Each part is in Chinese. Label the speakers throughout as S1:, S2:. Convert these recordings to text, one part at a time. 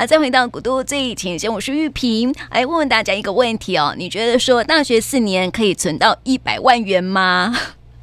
S1: 啊，再回到古都最前线，我是玉萍，来问问大家一个问题哦，你觉得说大学四年可以存到一百万元吗？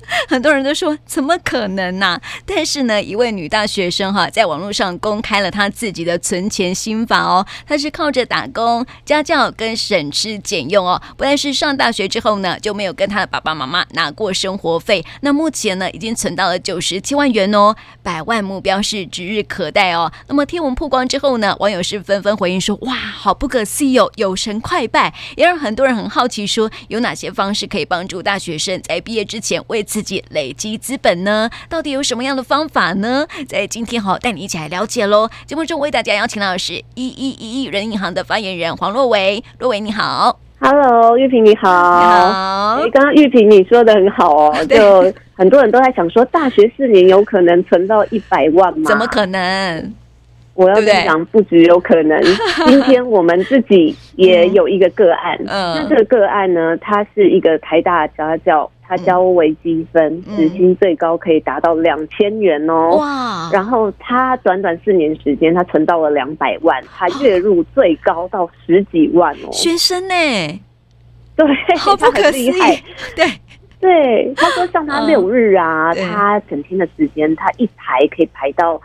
S1: 很多人都说怎么可能呢、但是呢，一位女大学生哈，在网络上公开了她自己的存钱心法哦。她是靠着打工、家教跟省吃俭用哦。不但是上大学之后呢，就没有跟她的爸爸妈妈拿过生活费。那目前呢，已经存到了九十七万元哦，百万目标是指日可待哦。那么贴文曝光之后呢，网友是纷纷回应说：“哇，好不可思议哦，有神快拜！”也让很多人很好奇说，有哪些方式可以帮助大学生在毕业之前为此。自己累积资本呢？到底有什么样的方法呢？在今天好带你一起来了解喽。节目中为大家邀请到的是一一一一人银行的发言人黄若维，若维你好
S2: ，Hello，玉萍你好，你好。刚刚玉萍你说的很好哦，就很多人都在想说，大学四年有可能存到一百万吗？
S1: 怎么可能？
S2: 我要讲，不只有可能。今天我们自己也 有一个个案，嗯，那这个个案呢，它是一个台大家教。他交微积分，时薪最高可以达到两千元哦！哇！然后他短短四年时间，他存到了两百万，他月入最高到十几万哦！
S1: 学生呢？
S2: 对，
S1: 好不可思议！对
S2: 对，他说像他六日啊，他整天的时间，他一排可以排到。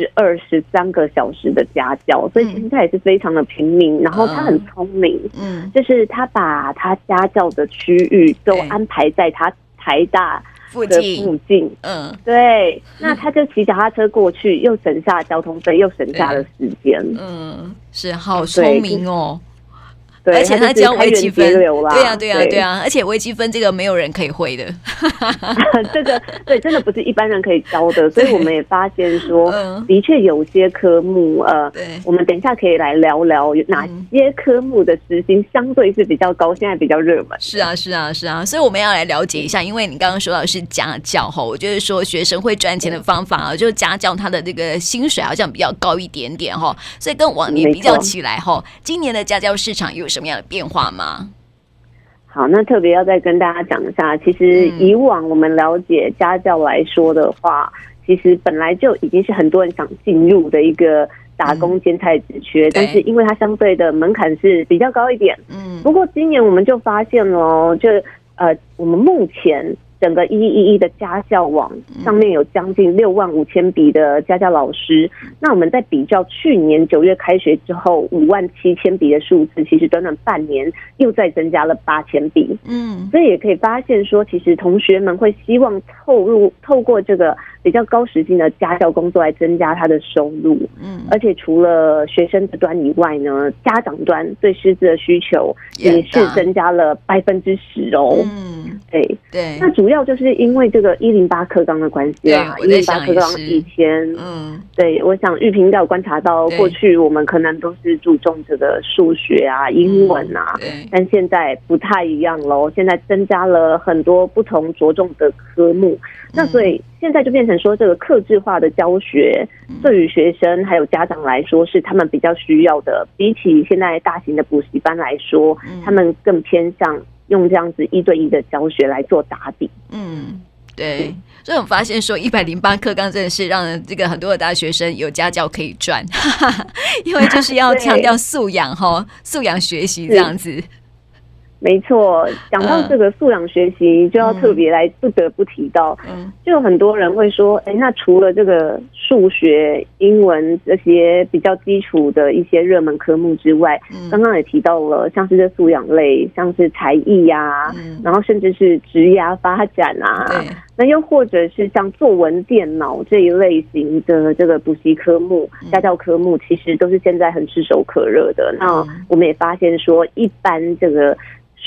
S2: 十二十三个小时的家教，所以其实他也是非常的拼命。然后他很聪明，嗯，就是他把他家教的区域都安排在他台大的附近，嗯，对。那他就骑脚踏车过去，又省下交通费，又省下了时间。嗯，
S1: 是好聪明哦。对，而且他教微积分，对呀，对呀，对呀，而且微积分这个没有人可以会的，
S2: 这个对，真的不是一般人可以教的，所以我们也发现说，的确有些科目，呃，对，我们等一下可以来聊聊有哪些科目的时薪相对是比较高，现在比较热门。
S1: 是啊，是啊，是啊，所以我们要来了解一下，因为你刚刚说到是家教哈，我就是说学生会赚钱的方法啊，就是家教他的这个薪水好像比较高一点点哈，所以跟往年比较起来哈，今年的家教市场有。什么样的变化吗？
S2: 好，那特别要再跟大家讲一下，其实以往我们了解家教来说的话，嗯、其实本来就已经是很多人想进入的一个打工兼差职缺，嗯、但是因为它相对的门槛是比较高一点。嗯，不过今年我们就发现了，就呃，我们目前。整个一一一的家教网上面有将近六万五千笔的家教老师，那我们在比较去年九月开学之后五万七千笔的数字，其实短短半年又再增加了八千笔。嗯，所以也可以发现说，其实同学们会希望透入透过这个。比较高时薪的家教工作来增加他的收入，嗯，而且除了学生的端以外呢，家长端对师资的需求也是增加了百分之十哦，嗯，对。对，那主要就是因为这个一零八课纲的关系啊，一零八课纲以前，嗯，对，我想玉萍应该有观察到，过去我们可能都是注重这个数学啊、英文啊，对，但现在不太一样喽，现在增加了很多不同着重的科目，那所以。现在就变成说，这个克制化的教学对于学生还有家长来说是他们比较需要的，比起现在大型的补习班来说，他们更偏向用这样子一对一的教学来做打底。
S1: 嗯，对。所以我们发现说，一百零八课纲真的是让这个很多的大学生有家教可以赚，因为就是要 强调素养哈，素养学习这样子。
S2: 没错，讲到这个素养学习，就要特别来不得不提到，就有很多人会说，哎，那除了这个数学、英文这些比较基础的一些热门科目之外，刚刚也提到了，像是这素养类，像是才艺呀，然后甚至是职业发展啊，那又或者是像作文、电脑这一类型的这个补习科目、家教科目，其实都是现在很炙手可热的。那我们也发现说，一般这个。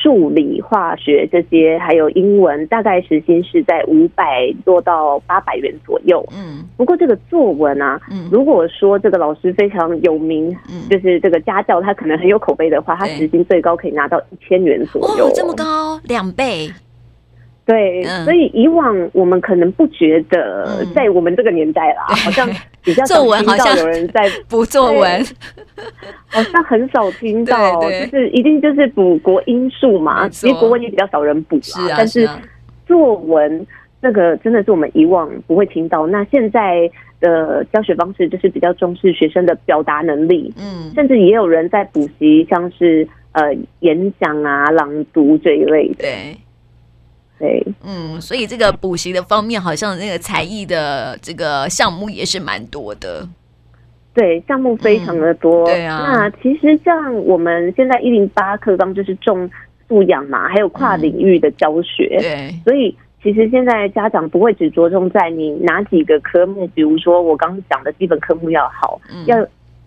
S2: 数理化学这些，还有英文，大概时薪是在五百多到八百元左右。嗯，不过这个作文啊，嗯，如果说这个老师非常有名，嗯，就是这个家教他可能很有口碑的话，他时薪最高可以拿到一千元左右。
S1: 哦，这么高，两倍。
S2: 对，所以以往我们可能不觉得，在我们这个年代啦，好像比较少听到有人在
S1: 补作文，
S2: 好像很少听到，就是一定就是补国英数嘛，其实国文也比较少人补啊，但是作文那个真的是我们以往不会听到，那现在。的教学方式就是比较重视学生的表达能力，
S1: 嗯，
S2: 甚至也有人在补习，像是呃演讲啊、朗读这一类的。
S1: 对，
S2: 对，
S1: 嗯，所以这个补习的方面，好像那个才艺的这个项目也是蛮多的。
S2: 对，项目非常的多。
S1: 嗯、对啊，
S2: 那其实像我们现在一零八课纲就是重素养嘛，还有跨领域的教学。
S1: 嗯、对，
S2: 所以。其实现在家长不会只着重在你哪几个科目，比如说我刚刚讲的基本科目要好，
S1: 嗯、
S2: 要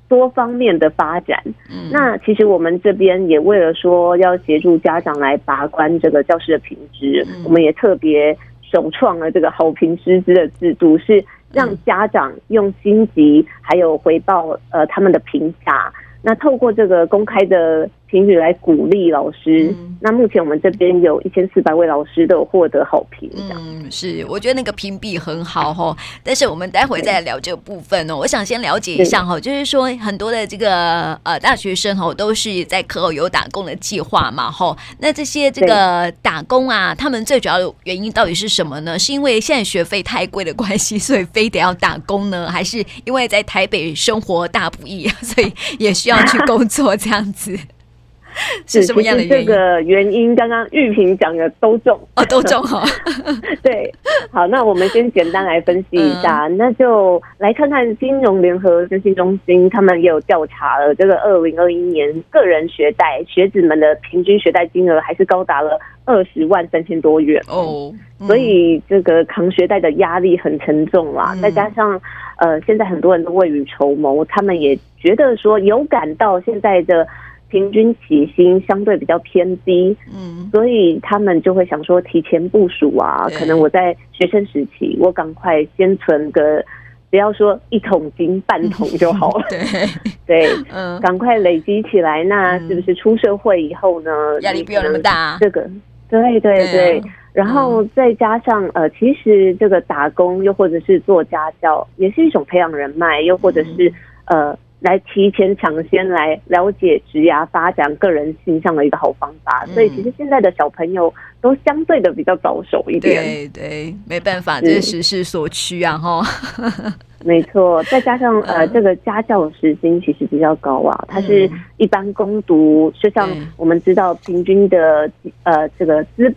S2: 多方面的发展。
S1: 嗯、
S2: 那其实我们这边也为了说要协助家长来把关这个教师的品质，
S1: 嗯、
S2: 我们也特别首创了这个好评师资的制度，是让家长用心级还有回报呃他们的评价。那透过这个公开的。评语来鼓励老师。嗯、那目前我们这边有一千四百位老师都有获得好评。
S1: 嗯，是，我觉得那个评比很好哈。但是我们待会再聊这个部分哦。我想先了解一下哈，对就是说很多的这个呃大学生哈都是在课后有打工的计划嘛哈。那这些这个打工啊，他们最主要的原因到底是什么呢？是因为现在学费太贵的关系，所以非得要打工呢？还是因为在台北生活大不易，所以也需要去工作这样子？是什么样的原因？
S2: 这个原因刚刚玉萍讲的都中
S1: 哦，都中哈。
S2: 对，好，那我们先简单来分析一下，嗯、那就来看看金融联合征信中心，他们也有调查了这个二零二一年个人学贷学子们的平均学贷金额还是高达了二十万三千多元
S1: 哦，嗯、
S2: 所以这个扛学贷的压力很沉重啦。嗯、再加上呃，现在很多人都未雨绸缪，他们也觉得说有感到现在的。平均起薪相对比较偏低，嗯，所以他们就会想说提前部署啊，可能我在学生时期，我赶快先存个，不要说一桶金半桶就好了，
S1: 对。
S2: 对，嗯，赶快累积起来，那是不是出社会以后呢，
S1: 压力不要那么大？
S2: 这个，对对对，然后再加上呃，其实这个打工又或者是做家教，也是一种培养人脉，又或者是呃。来提前抢先来了解职涯发展个人形象的一个好方法，嗯、所以其实现在的小朋友都相对的比较保守一点。
S1: 对对，没办法，这是时势所趋啊！哈，
S2: 没错，再加上呃，这个家教时薪其实比较高啊，它是一般攻读，就像我们知道平均的呃这个资。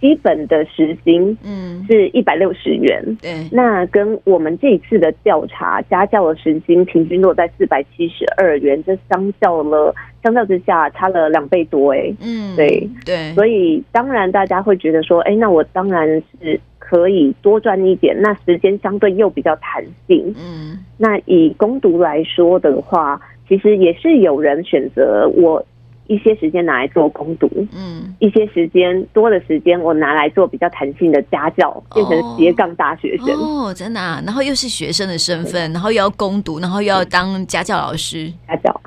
S2: 基本的时薪嗯。是一百六十元，对，那跟我们这一次的调查，家教的时薪平均落在四百七十二元，这相较了相较之下差了两倍多哎，嗯，对。对，所以当然大家会觉得说，哎，那我当然是可以多赚一点，那时间相对又比较弹性，嗯，那以攻读来说的话，其实也是有人选择我。一些时间拿来做攻读，嗯，一些时间多的时间我拿来做比较弹性的家教，变成斜杠大学生。
S1: 哦，真的啊，然后又是学生的身份，然后又要攻读，然后又要当家教老师，
S2: 家教，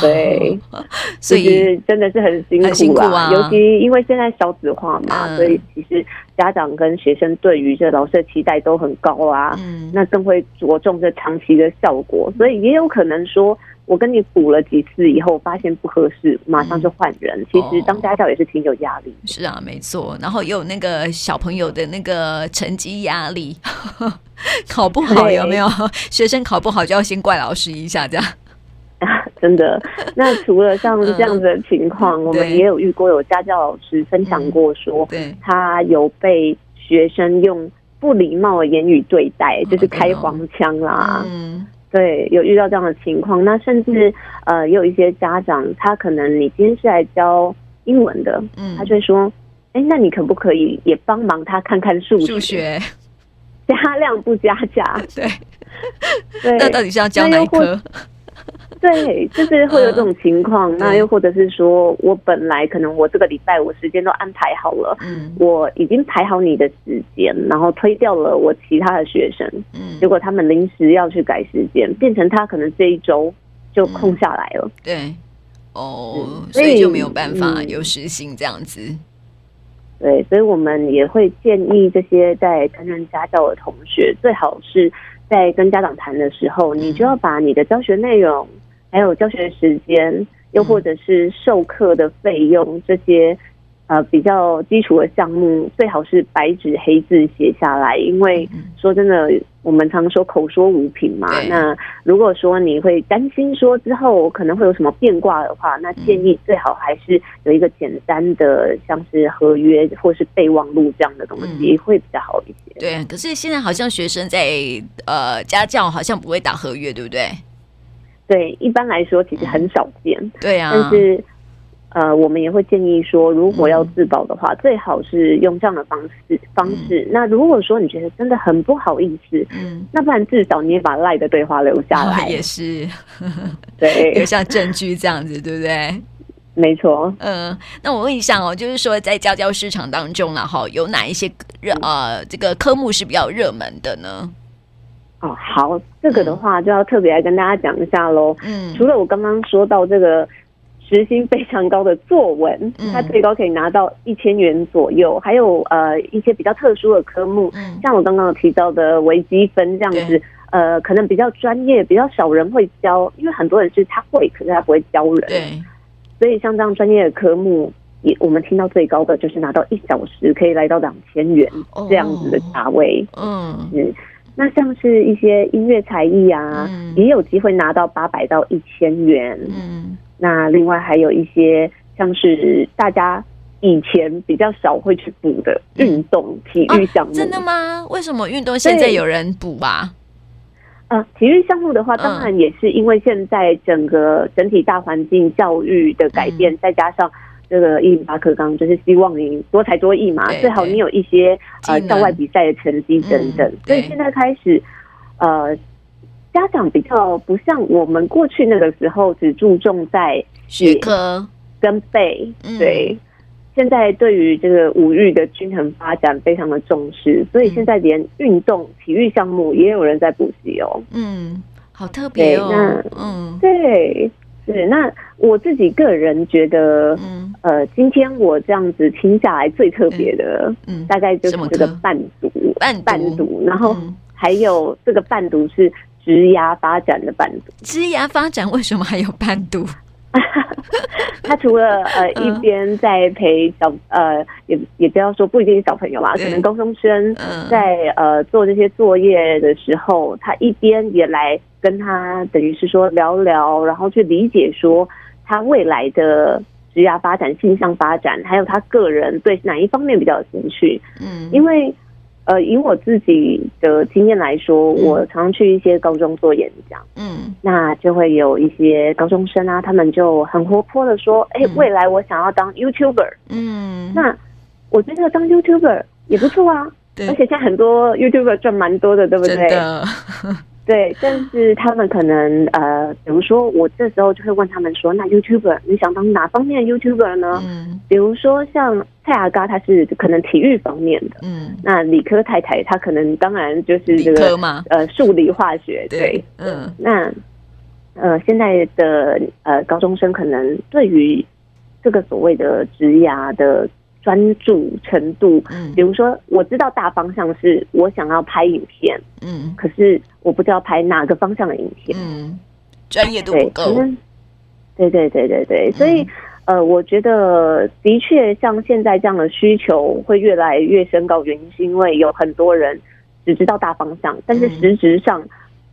S2: 对，所以真的是很辛苦啊，
S1: 辛苦啊，
S2: 尤其因为现在少子化嘛，所以其实家长跟学生对于这老师的期待都很高啊，嗯，那更会着重这长期的效果，所以也有可能说。我跟你补了几次以后，发现不合适，马上就换人。嗯、其实当家教也是挺有压力、哦。
S1: 是啊，没错。然后也有那个小朋友的那个成绩压力，考不好有没有？对学生考不好就要先怪老师一下，这样。
S2: 啊，真的。那除了像这样子的情况，嗯、我们也有遇过有家教老师分享过说，对他有被学生用不礼貌的言语对待，就是开黄腔啦。嗯。对，有遇到这样的情况，那甚至呃，也有一些家长，他可能你今天是来教英文的，嗯，他就会说，哎，那你可不可以也帮忙他看看数学？数学 加量不加价？
S1: 对，对，那到底是要教哪一科？
S2: 对，就是会有这种情况。那又或者是说，我本来可能我这个礼拜我时间都安排好了，嗯，我已经排好你的时间，然后推掉了我其他的学生，嗯，结果他们临时要去改时间，变成他可能这一周就空下来了。
S1: 对，哦，所以就没有办法有时薪这样子。
S2: 对，所以我们也会建议这些在担任家教的同学，最好是在跟家长谈的时候，你就要把你的教学内容。还有教学时间，又或者是授课的费用，这些呃，比较基础的项目最好是白纸黑字写下来，因为说真的，我们常说口说无凭嘛。那如果说你会担心说之后可能会有什么变卦的话，那建议最好还是有一个简单的，像是合约或是备忘录这样的东西会比较好一些。
S1: 对，可是现在好像学生在呃家教好像不会打合约，对不对？
S2: 对，一般来说其实很少见。
S1: 对啊，
S2: 但是。呃，我们也会建议说，如果要自保的话，嗯、最好是用这样的方式方式。嗯、那如果说你觉得真的很不好意思，嗯，那不然至少你也把赖的对话留下来，哦、
S1: 也是，
S2: 对，
S1: 留下证据这样子，对不对？
S2: 没错。
S1: 嗯，那我问一下哦，就是说在教教市场当中然后有哪一些热呃这个科目是比较热门的呢？
S2: 哦，好，这个的话就要特别来跟大家讲一下喽。嗯，除了我刚刚说到这个。时薪非常高的作文，它最高可以拿到一千元左右。还有呃一些比较特殊的科目，像我刚刚提到的微积分这样子，呃，可能比较专业，比较少人会教，因为很多人是他会，可是他不会教人。对，所以像这样专业的科目，也我们听到最高的就是拿到一小时可以来到两千元这样子的价位。嗯，是。那像是一些音乐才艺啊，也有机会拿到八百到一千元。嗯。那另外还有一些像是大家以前比较少会去补的运动体育项目。
S1: 真的吗？为什么运动现在有人补吧？
S2: 呃，体育项目的话，当然也是因为现在整个整体大环境教育的改变，再加上这个一零八课纲，就是希望你多才多艺嘛，最好你有一些呃校外比赛的成绩等等。所以现在开始，呃。家长比较不像我们过去那个时候，只注重在
S1: 学科
S2: 跟背。对，现在对于这个五育的均衡发展非常的重视，所以现在连运动体育项目也有人在补习哦。
S1: 嗯，好特别哦。嗯，
S2: 对，是那我自己个人觉得，嗯。呃，今天我这样子听下来最特别的，嗯，大概就是这个伴读，伴伴读，然后还有这个伴读是。职涯发展的伴读，
S1: 职涯发展为什么还有伴读？
S2: 他除了呃一边在陪小呃也也不要说不一定是小朋友啦，可能高中生在呃做这些作业的时候，他一边也来跟他等于是说聊聊，然后去理解说他未来的职业发展、性向发展，还有他个人对哪一方面比较有兴趣。嗯，因为。呃，以我自己的经验来说，嗯、我常去一些高中做演讲，嗯，那就会有一些高中生啊，他们就很活泼的说，哎、未来我想要当 YouTuber，嗯，那我觉得当 YouTuber 也不错啊，而且现在很多 YouTuber 赚蛮多的，对不对？对，但是他们可能呃，比如说我这时候就会问他们说，那 YouTuber 你想当哪方面的 YouTuber 呢？嗯，比如说像蔡阿嘎，他是可能体育方面的，嗯，那理科太太她可能当然就是这个呃数理化学，对，对。嗯，那呃现在的呃高中生可能对于这个所谓的职涯的。专注程度，嗯，比如说我知道大方向是我想要拍影片，嗯，可是我不知道拍哪个方向的影片，
S1: 嗯，专业度不够，
S2: 对对对对对，所以呃，我觉得的确像现在这样的需求会越来越升高，原因是因为有很多人只知道大方向，但是实质上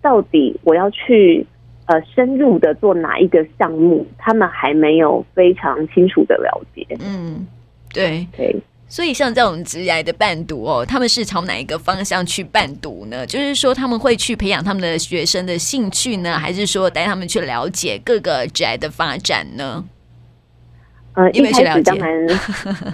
S2: 到底我要去呃深入的做哪一个项目，他们还没有非常清楚的了解，嗯。
S1: 对对，所以像这种职涯的伴读哦，他们是朝哪一个方向去伴读呢？就是说他们会去培养他们的学生的兴趣呢，还是说带他们去了解各个职涯的发展呢？
S2: 呃，一开始当然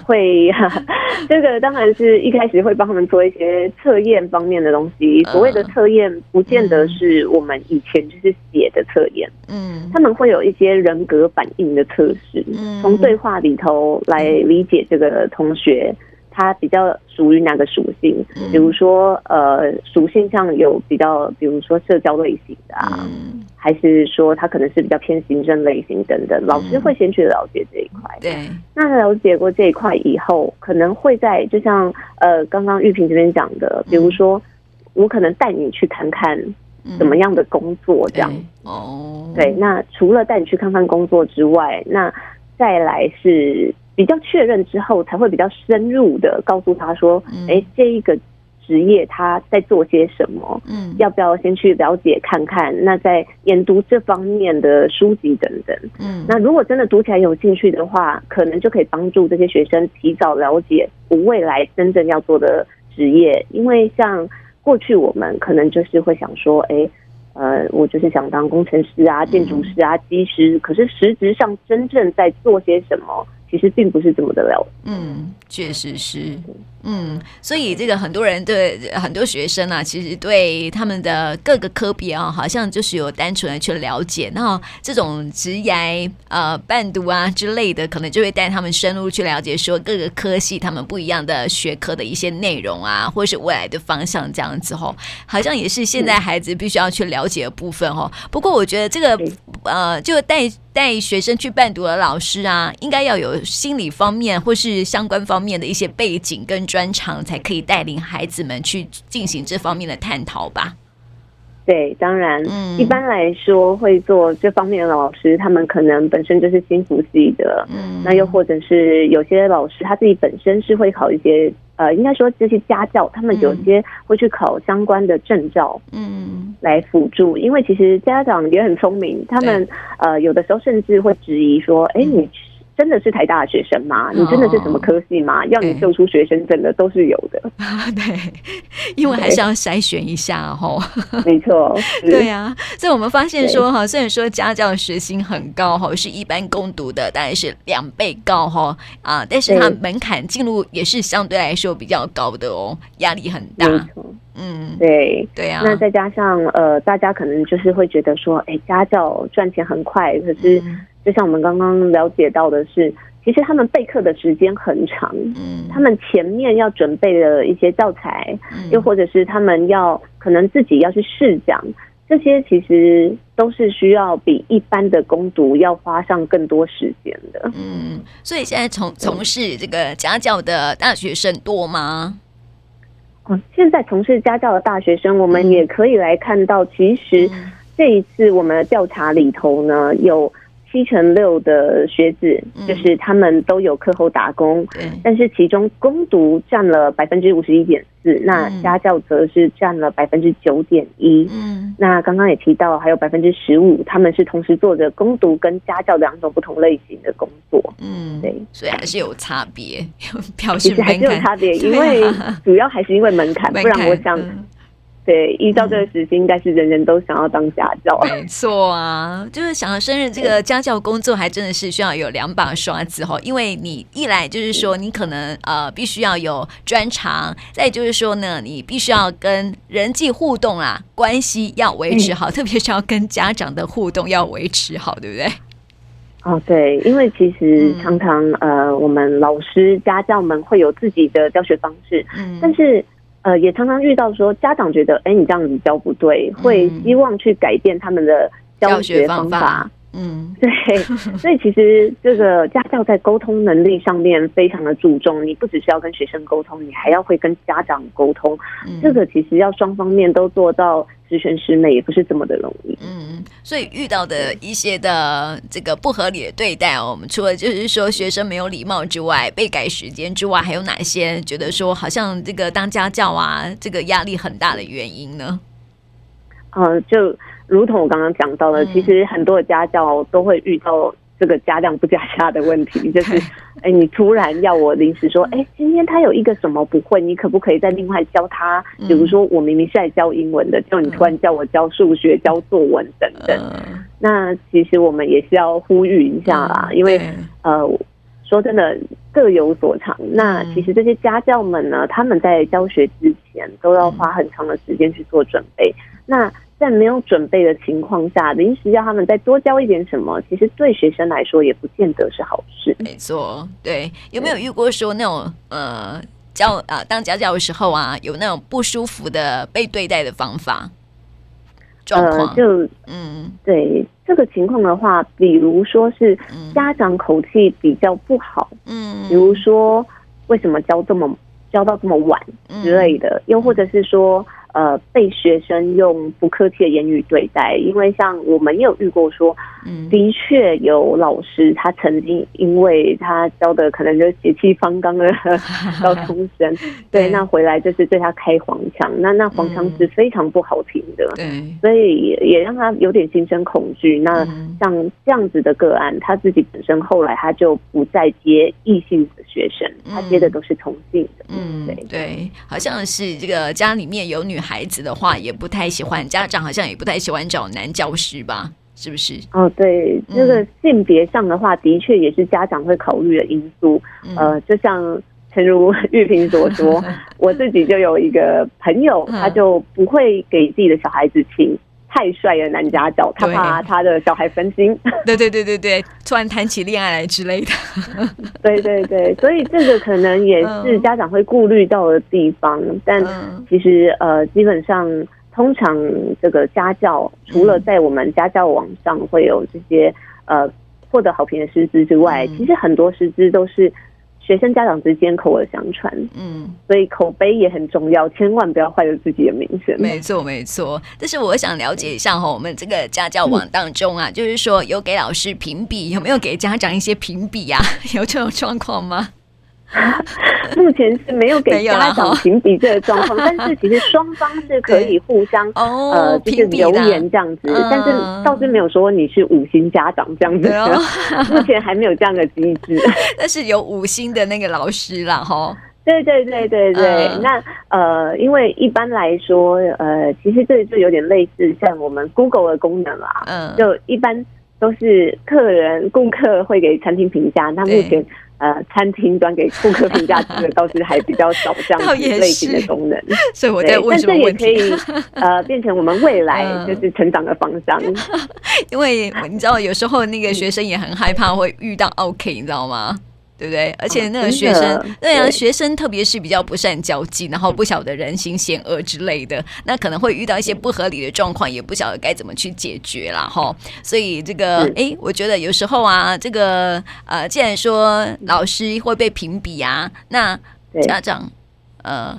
S2: 会，这个当然是一开始会帮他们做一些测验方面的东西。所谓的测验，不见得是我们以前就是写的测验，嗯，他们会有一些人格反应的测试，从对话里头来理解这个同学。它比较属于哪个属性？比如说，呃，属性上有比较，比如说社交类型的啊，嗯还是说他可能是比较偏行政类型等等。老师会先去了解这一块。对，那了解过这一块以后，可能会在就像呃刚刚玉萍这边讲的，比如说我可能带你去看看怎么样的工作这样。哦，对，那除了带你去看看工作之外，那再来是。比较确认之后，才会比较深入的告诉他说，哎、嗯，这一个职业他在做些什么？嗯，要不要先去了解看看？那在研读这方面的书籍等等。嗯，那如果真的读起来有兴趣的话，可能就可以帮助这些学生提早了解我未来真正要做的职业。因为像过去我们可能就是会想说，哎，呃，我就是想当工程师啊、建筑师啊、技师，可是实质上真正在做些什么？其实并不是这么的了，
S1: 嗯，确实是，嗯，所以这个很多人对很多学生啊，其实对他们的各个科别啊，好像就是有单纯的去了解，那这种职涯呃伴读啊之类的，可能就会带他们深入去了解，说各个科系他们不一样的学科的一些内容啊，或是未来的方向这样子吼，好像也是现在孩子必须要去了解的部分哦。不过我觉得这个呃，就带。带学生去伴读的老师啊，应该要有心理方面或是相关方面的一些背景跟专长，才可以带领孩子们去进行这方面的探讨吧。
S2: 对，当然，嗯，一般来说会做这方面的老师，他们可能本身就是心辅系的，嗯，那又或者是有些老师他自己本身是会考一些。呃，应该说这些家教，他们有些会去考相关的证照，嗯，来辅助。因为其实家长也很聪明，他们呃有的时候甚至会质疑说，哎，你。真的是台大的学生吗？你真的是什么科系吗？哦、要你秀出学生证的都是有的。
S1: 对，因为还是要筛选一下哈。
S2: 没错，
S1: 对啊。所以我们发现说哈，虽然说家教的时薪很高哈，是一般攻读的大概是两倍高哈啊，但是它门槛进入也是相对来说比较高的哦，压力很大。
S2: 嗯，对对啊。那再加上呃，大家可能就是会觉得说，哎，家教赚钱很快，可是。嗯就像我们刚刚了解到的是，其实他们备课的时间很长，嗯，他们前面要准备的一些教材，嗯，又或者是他们要可能自己要去试讲，这些其实都是需要比一般的攻读要花上更多时间的。
S1: 嗯，所以现在从从事这个家教的大学生多吗？
S2: 哦，现在从事家教的大学生，我们也可以来看到，其实这一次我们的调查里头呢，有。七成六的学子，就是他们都有课后打工，嗯、但是其中攻读占了百分之五十一点四，那家教则是占了百分之九点一。嗯，那刚刚也提到，还有百分之十五，他们是同时做着攻读跟家教两种不同类型的工作。嗯，对，
S1: 所以还是有差别，
S2: 表示还是有差别，因为主要还是因为门槛，不然我想。对，依照这个时期，应该是人人都想要当家教。
S1: 没错啊，就是想要胜任这个家教工作，还真的是需要有两把刷子哈。因为你一来就是说，你可能呃必须要有专长，再就是说呢，你必须要跟人际互动啊，关系要维持好，特别是要跟家长的互动要维持好，对不对？
S2: 哦，对，因为其实常常呃，我们老师家教们会有自己的教学方式，嗯，但是。呃，也常常遇到说家长觉得，哎，你这样子教不对，会希望去改变他们的教学方法。嗯，对，所以其实这个家教在沟通能力上面非常的注重，你不只是要跟学生沟通，你还要会跟家长沟通。嗯，这个其实要双方面都做到。十全十美也不是这么的容易，
S1: 嗯，所以遇到的一些的这个不合理的对待，我们除了就是说学生没有礼貌之外，被改时间之外，还有哪些觉得说好像这个当家教啊，这个压力很大的原因呢？
S2: 呃，就如同我刚刚讲到的，嗯，其实很多的家教都会遇到。这个加量不加价的问题，就是，哎，你突然要我临时说，哎，今天他有一个什么不会，你可不可以再另外教他？比如说，我明明是来教英文的，就你突然叫我教数学、教作文等等。那其实我们也是要呼吁一下啦，因为呃，说真的，各有所长。那其实这些家教们呢，他们在教学之前都要花很长的时间去做准备。那在没有准备的情况下，临时要他们再多教一点什么，其实对学生来说也不见得是好事。
S1: 没错，对，有没有遇过说那种呃教啊、呃、当家教的时候啊，有那种不舒服的被对待的方法状况？
S2: 呃，就嗯，对这个情况的话，比如说是家长口气比较不好，嗯，比如说为什么教这么教到这么晚之类的，嗯、又或者是说。呃，被学生用不客气的言语对待，因为像我们也有遇过说，嗯、的确有老师，他曾经因为他教的可能就血气方刚的 高中生，对，对，那回来就是对他开黄腔，那那黄腔是非常不好听的，对、嗯，所以也让他有点心生恐惧。那像这样子的个案，他自己本身后来他就不再接异性的学生，他接的都是同性的，
S1: 嗯，对。对，好像是这个家里面有女孩子的话，也不太喜欢，家长好像也不太喜欢找男教师吧。是不是？
S2: 哦，对，这、嗯、个性别上的话，的确也是家长会考虑的因素。嗯、呃，就像诚如玉萍所说，我自己就有一个朋友，他就不会给自己的小孩子请太帅的男家教，他怕他的小孩分心。
S1: 对对对对对，突然谈起恋爱来之类的。
S2: 对对对，所以这个可能也是家长会顾虑到的地方。嗯、但其实呃，基本上。通常这个家教除了在我们家教网上会有这些呃获得好评的师资之外，其实很多师资都是学生家长之间口耳相传。嗯，所以口碑也很重要，千万不要坏了自己的名声。
S1: 没错，没错。但是我想了解一下哈，我们这个家教网当中啊，就是说有给老师评比，有没有给家长一些评比啊？有这种状况吗？
S2: 目前是没有给家长评比这个状况，但是其实双方是可以互相呃，就是留言这样子，但是倒是没有说你是五星家长这样子的，目前还没有这样的机制。
S1: 但是有五星的那个老师啦，哈，
S2: 对对对对对。那呃，因为一般来说，呃，其实这就有点类似像我们 Google 的功能啦，嗯，就一般都是客人顾客会给餐厅评价，那目前。呃，餐厅端给顾客评价这个倒是还比较少这样子 类型的功能，
S1: 所以我在问什么问题？
S2: 但这也可以呃变成我们未来 就是成长的方向。嗯、
S1: 因为你知道，有时候那个学生也很害怕会遇到 OK，你知道吗？对不对？而且那个学生，哦、对啊，学生特别是比较不善交际，然后不晓得人心险恶之类的，那可能会遇到一些不合理的状况，也不晓得该怎么去解决啦。哈。所以这个，哎，我觉得有时候啊，这个呃，既然说老师会被评比啊，那家长。呃，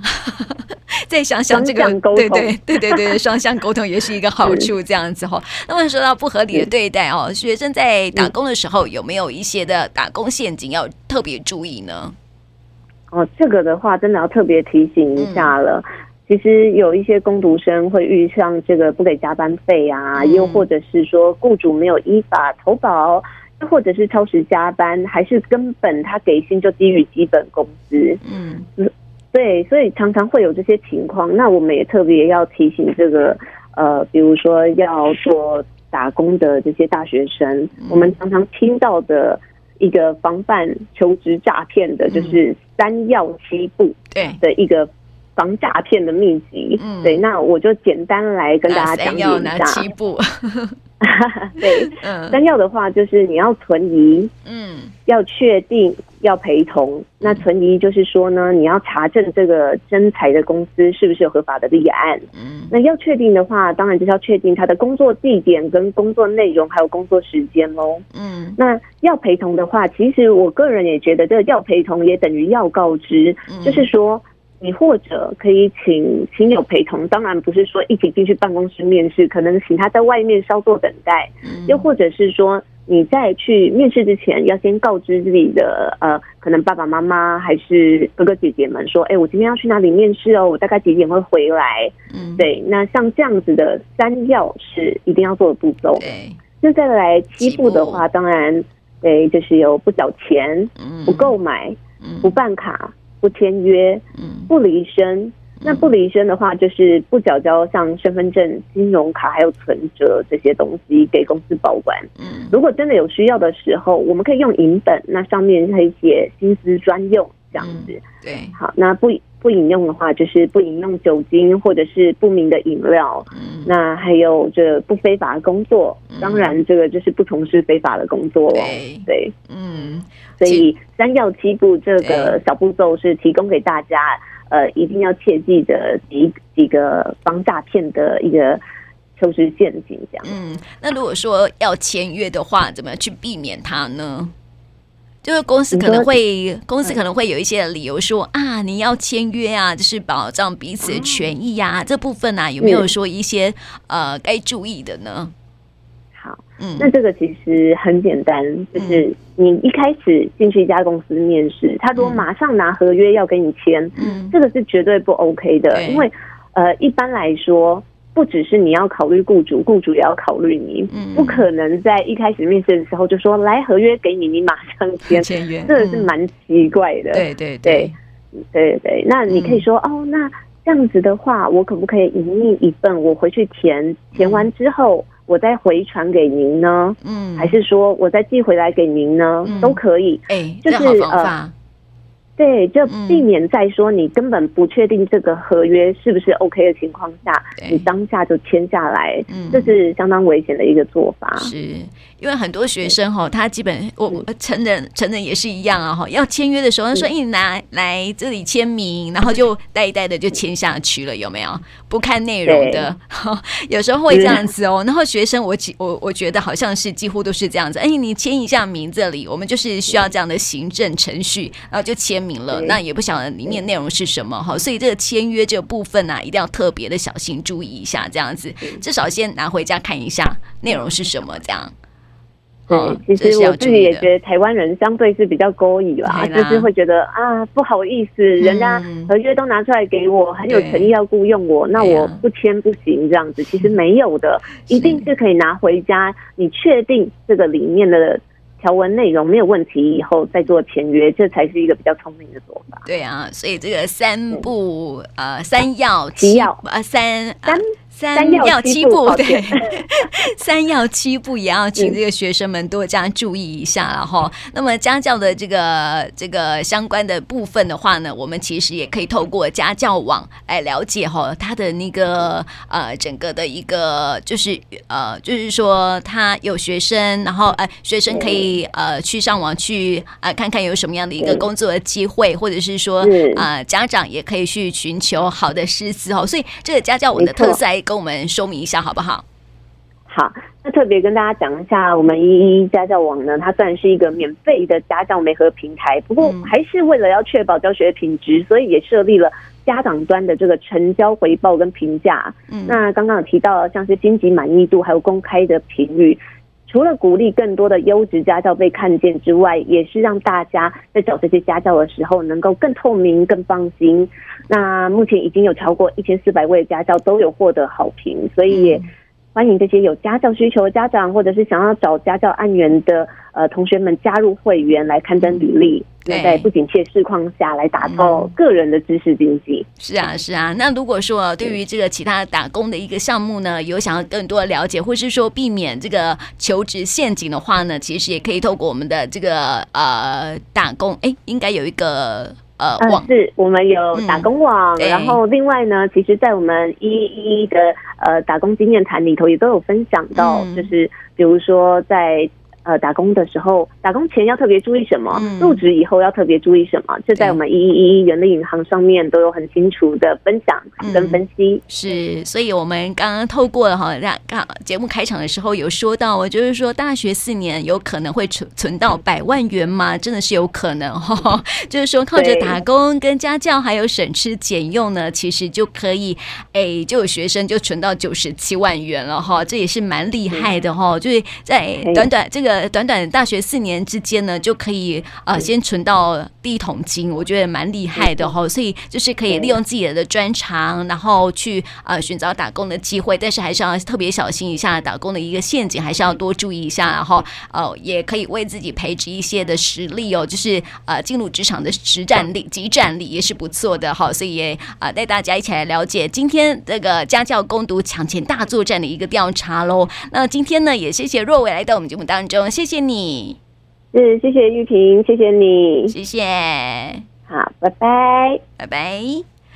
S1: 再想想这个，对对对对对，双向沟通也是一个好处，这样子哈。那么说到不合理的对待哦，学生在打工的时候有没有一些的打工陷阱要特别注意呢？
S2: 哦，这个的话真的要特别提醒一下了。嗯、其实有一些工读生会遇上这个不给加班费啊，嗯、又或者是说雇主没有依法投保，又或者是超时加班，还是根本他给薪就低于基本工资。嗯。对，所以常常会有这些情况。那我们也特别要提醒这个，呃，比如说要做打工的这些大学生，嗯、我们常常听到的一个防范求职诈骗的，就是三要七不，对的一个防诈骗的秘籍。嗯、对，那我就简单来跟大家讲解一下。哪七不？对，嗯，但要的话就是你要存疑，嗯，要确定，要陪同。那存疑就是说呢，你要查证这个征才的公司是不是有合法的立案。嗯，那要确定的话，当然就是要确定他的工作地点跟工作内容，还有工作时间喽。嗯，那要陪同的话，其实我个人也觉得这个要陪同也等于要告知，嗯，就是说。你或者可以请亲友陪同，当然不是说一起进去办公室面试，可能请他在外面稍作等待。又或者是说，你在去面试之前，要先告知自己的呃，可能爸爸妈妈还是哥哥姐姐们说，哎、欸，我今天要去哪里面试哦，我大概几点会回来？嗯，对。那像这样子的三要是一定要做的步骤。对。那再来七步的话，当然对，就是有不缴钱、不购买、不办卡。不签约，不离身。那不离身的话，就是不缴交像身份证、金融卡还有存折这些东西给公司保管。嗯，如果真的有需要的时候，我们可以用银本，那上面可以写薪资专用这样子。对，好，那不。不饮用的话，就是不饮用酒精或者是不明的饮料。嗯，那还有这不非法的工作，嗯、当然这个就是不从事非法的工作了。对，对，嗯，所以三要七步这个小步骤是提供给大家，呃，一定要切记的几几个防诈骗的一个求职陷阱。这样，
S1: 嗯，那如果说要签约的话，怎么去避免它呢？就是公司可能会，公司可能会有一些理由说啊，你要签约啊，就是保障彼此的权益呀、啊，这部分呢、啊，有没有说一些呃该注意的呢？
S2: 好，嗯，那这个其实很简单，就是你一开始进去一家公司面试，他如果马上拿合约要跟你签，嗯，这个是绝对不 OK 的，因为呃，一般来说，不只是你要考虑雇主，雇主也要考虑你，嗯，不可能在一开始面试的时候就说来合约给你，你马上签签约，这个是蛮奇怪的，
S1: 对对对
S2: 对对，那你可以说哦，那。这样子的话，我可不可以隐匿一份？我回去填，填完之后，我再回传给您呢？嗯，还是说我再寄回来给您呢？嗯、都可以。哎、欸，就是呃。对，就避免在说你根本不确定这个合约是不是 OK 的情况下，嗯、你当下就签下来，嗯，这是相当危险的一个做法。
S1: 是因为很多学生哈，他基本我我成人成人也是一样啊哈，要签约的时候，他说：“你拿来这里签名，然后就带一带的就签下去了，有没有？不看内容的，有时候会这样子哦。然后学生我我我觉得好像是几乎都是这样子，哎，你签一下名这里，我们就是需要这样的行政程序，然后就签。明了，那也不晓得里面内容是什么哈，所以这个签约这个部分呢、啊，一定要特别的小心注意一下，这样子。至少先拿回家看一下内容是什么，这样。
S2: 对，其实我自己也觉得台湾人相对是比较勾引啦，啦。就是会觉得啊不好意思，嗯、人家合约都拿出来给我，很有诚意要雇佣我，那我不签不行这样子，其实没有的，一定是可以拿回家，你确定这个里面的。条文内容没有问题，以后再做签约，这才是一个比较聪明的做法。
S1: 对啊，所以这个三不呃三要七要呃三三。三要七步，对，三要七步 也要请这个学生们多加注意一下了哈。那么家教的这个这个相关的部分的话呢，我们其实也可以透过家教网来了解哈，他的那个呃整个的一个就是呃就是说他有学生，然后呃学生可以呃去上网去呃看看有什么样的一个工作的机会，或者是说呃家长也可以去寻求好的师资哦。所以这个家教网的特色。跟我们说明一下好不好？
S2: 好，那特别跟大家讲一下，我们一一家教网呢，它虽然是一个免费的家教媒合平台，不过还是为了要确保教学品质，所以也设立了家长端的这个成交回报跟评价。嗯，那刚刚有提到像是星级满意度，还有公开的评语。除了鼓励更多的优质家教被看见之外，也是让大家在找这些家教的时候能够更透明、更放心。那目前已经有超过一千四百位家教都有获得好评，所以欢迎这些有家教需求的家长，或者是想要找家教案源的呃同学们加入会员来刊登履历。对，在不景气的市况下来打造个人的知识经济。
S1: 是啊，是啊。那如果说对于这个其他打工的一个项目呢，有想要更多的了解，或是说避免这个求职陷阱的话呢，其实也可以透过我们的这个呃打工，哎，应该有一个呃网，
S2: 是我们有打工网。嗯、然后另外呢，其实，在我们一一的呃打工经验谈里头，也都有分享到，就是比如说在。呃，打工的时候，打工前要特别注意什么？入职以后要特别注意什么？这在我们一一一一人力银行上面都有很清楚的分享跟分析。嗯、
S1: 是，所以我们刚刚透过哈，让刚节目开场的时候有说到，我就是说大学四年有可能会存存到百万元吗？真的是有可能哈。就是说靠着打工跟家教还有省吃俭用呢，其实就可以哎，就有学生就存到九十七万元了哈，这也是蛮厉害的哈。就是在短短这个。短短大学四年之间呢，就可以呃先存到第一桶金，我觉得蛮厉害的哈。所以就是可以利用自己的专长，然后去呃寻找打工的机会，但是还是要特别小心一下打工的一个陷阱，还是要多注意一下。然后呃也可以为自己培植一些的实力哦，就是呃进入职场的实战力、即战力也是不错的哈。所以也啊带大家一起来了解今天这个家教攻读抢钱大作战的一个调查喽。那今天呢，也谢谢若伟来到我们节目当中。谢谢你，
S2: 是谢谢玉萍，谢谢你，
S1: 谢谢，
S2: 好，拜拜，
S1: 拜拜。